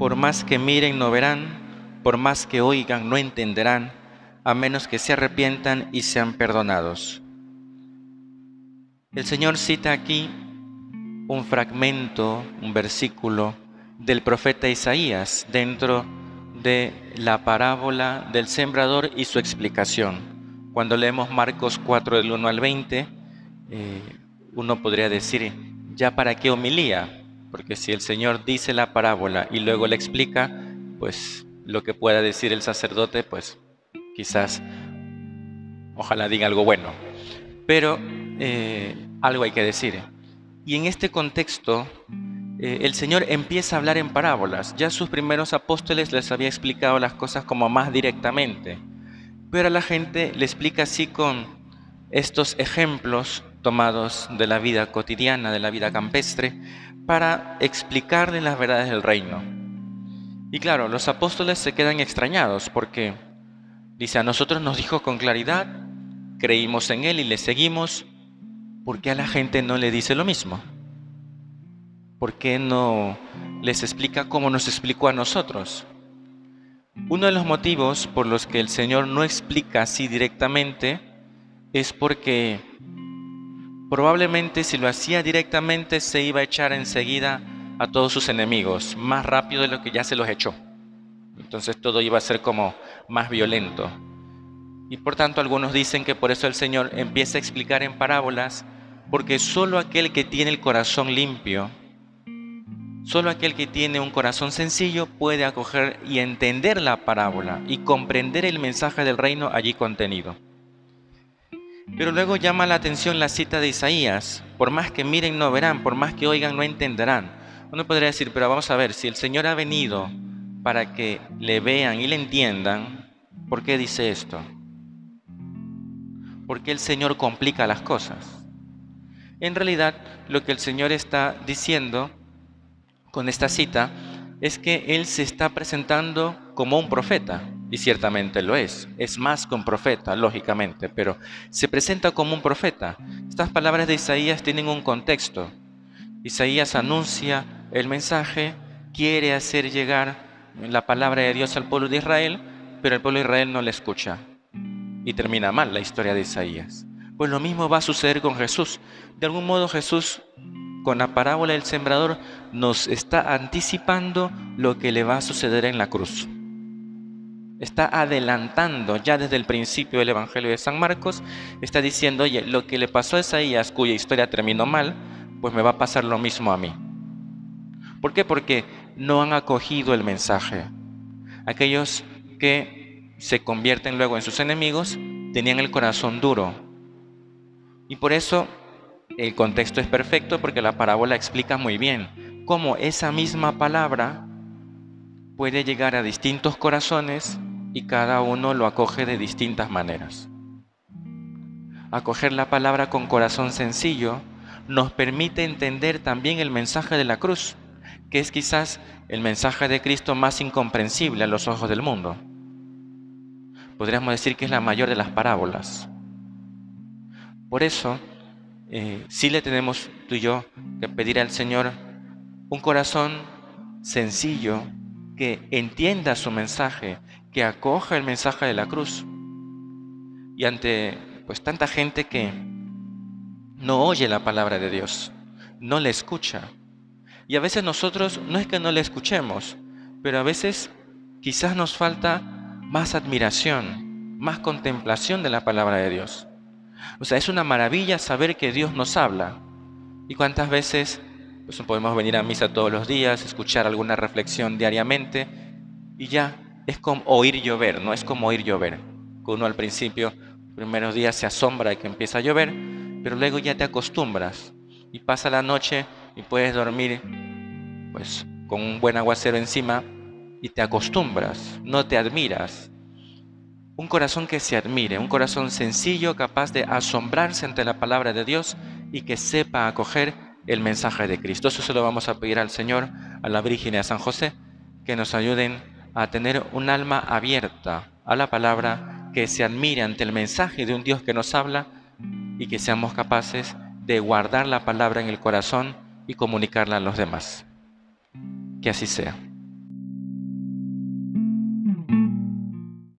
Por más que miren no verán, por más que oigan no entenderán, a menos que se arrepientan y sean perdonados. El Señor cita aquí un fragmento, un versículo del profeta Isaías dentro de la parábola del sembrador y su explicación. Cuando leemos Marcos 4 del 1 al 20, eh, uno podría decir, ¿ya para qué homilía? Porque si el Señor dice la parábola y luego la explica, pues lo que pueda decir el sacerdote, pues quizás, ojalá diga algo bueno. Pero eh, algo hay que decir. Y en este contexto, eh, el Señor empieza a hablar en parábolas. Ya sus primeros apóstoles les había explicado las cosas como más directamente. Pero a la gente le explica así con estos ejemplos tomados de la vida cotidiana, de la vida campestre, para explicarle las verdades del reino. Y claro, los apóstoles se quedan extrañados porque, dice, a nosotros nos dijo con claridad, creímos en Él y le seguimos, ¿por qué a la gente no le dice lo mismo? ¿Por qué no les explica como nos explicó a nosotros? Uno de los motivos por los que el Señor no explica así directamente es porque probablemente si lo hacía directamente se iba a echar enseguida a todos sus enemigos, más rápido de lo que ya se los echó. Entonces todo iba a ser como más violento. Y por tanto algunos dicen que por eso el Señor empieza a explicar en parábolas, porque solo aquel que tiene el corazón limpio, solo aquel que tiene un corazón sencillo puede acoger y entender la parábola y comprender el mensaje del reino allí contenido. Pero luego llama la atención la cita de Isaías, por más que miren no verán, por más que oigan no entenderán. Uno podría decir, pero vamos a ver, si el Señor ha venido para que le vean y le entiendan, ¿por qué dice esto? porque el Señor complica las cosas. En realidad, lo que el Señor está diciendo con esta cita es que Él se está presentando como un profeta, y ciertamente lo es, es más que un profeta, lógicamente, pero se presenta como un profeta. Estas palabras de Isaías tienen un contexto. Isaías anuncia el mensaje, quiere hacer llegar la palabra de Dios al pueblo de Israel, pero el pueblo de Israel no le escucha y termina mal la historia de Isaías. Pues lo mismo va a suceder con Jesús. De algún modo Jesús, con la parábola del sembrador, nos está anticipando lo que le va a suceder en la cruz. Está adelantando ya desde el principio del Evangelio de San Marcos, está diciendo, oye, lo que le pasó a Isaías, cuya historia terminó mal, pues me va a pasar lo mismo a mí. ¿Por qué? Porque no han acogido el mensaje. Aquellos que se convierten luego en sus enemigos, tenían el corazón duro. Y por eso el contexto es perfecto porque la parábola explica muy bien cómo esa misma palabra puede llegar a distintos corazones y cada uno lo acoge de distintas maneras. Acoger la palabra con corazón sencillo nos permite entender también el mensaje de la cruz, que es quizás el mensaje de Cristo más incomprensible a los ojos del mundo podríamos decir que es la mayor de las parábolas. Por eso, eh, sí le tenemos tú y yo que pedir al Señor un corazón sencillo que entienda su mensaje, que acoja el mensaje de la cruz. Y ante pues tanta gente que no oye la palabra de Dios, no le escucha. Y a veces nosotros no es que no le escuchemos, pero a veces quizás nos falta más admiración, más contemplación de la palabra de Dios. O sea, es una maravilla saber que Dios nos habla. ¿Y cuántas veces pues, podemos venir a misa todos los días, escuchar alguna reflexión diariamente y ya es como oír llover, no es como oír llover. Uno al principio, primeros días se asombra de que empieza a llover, pero luego ya te acostumbras y pasa la noche y puedes dormir pues con un buen aguacero encima y te acostumbras, no te admiras. Un corazón que se admire, un corazón sencillo, capaz de asombrarse ante la palabra de Dios y que sepa acoger el mensaje de Cristo. Eso se lo vamos a pedir al Señor, a la Virgen y a San José, que nos ayuden a tener un alma abierta a la palabra, que se admire ante el mensaje de un Dios que nos habla y que seamos capaces de guardar la palabra en el corazón y comunicarla a los demás. Que así sea.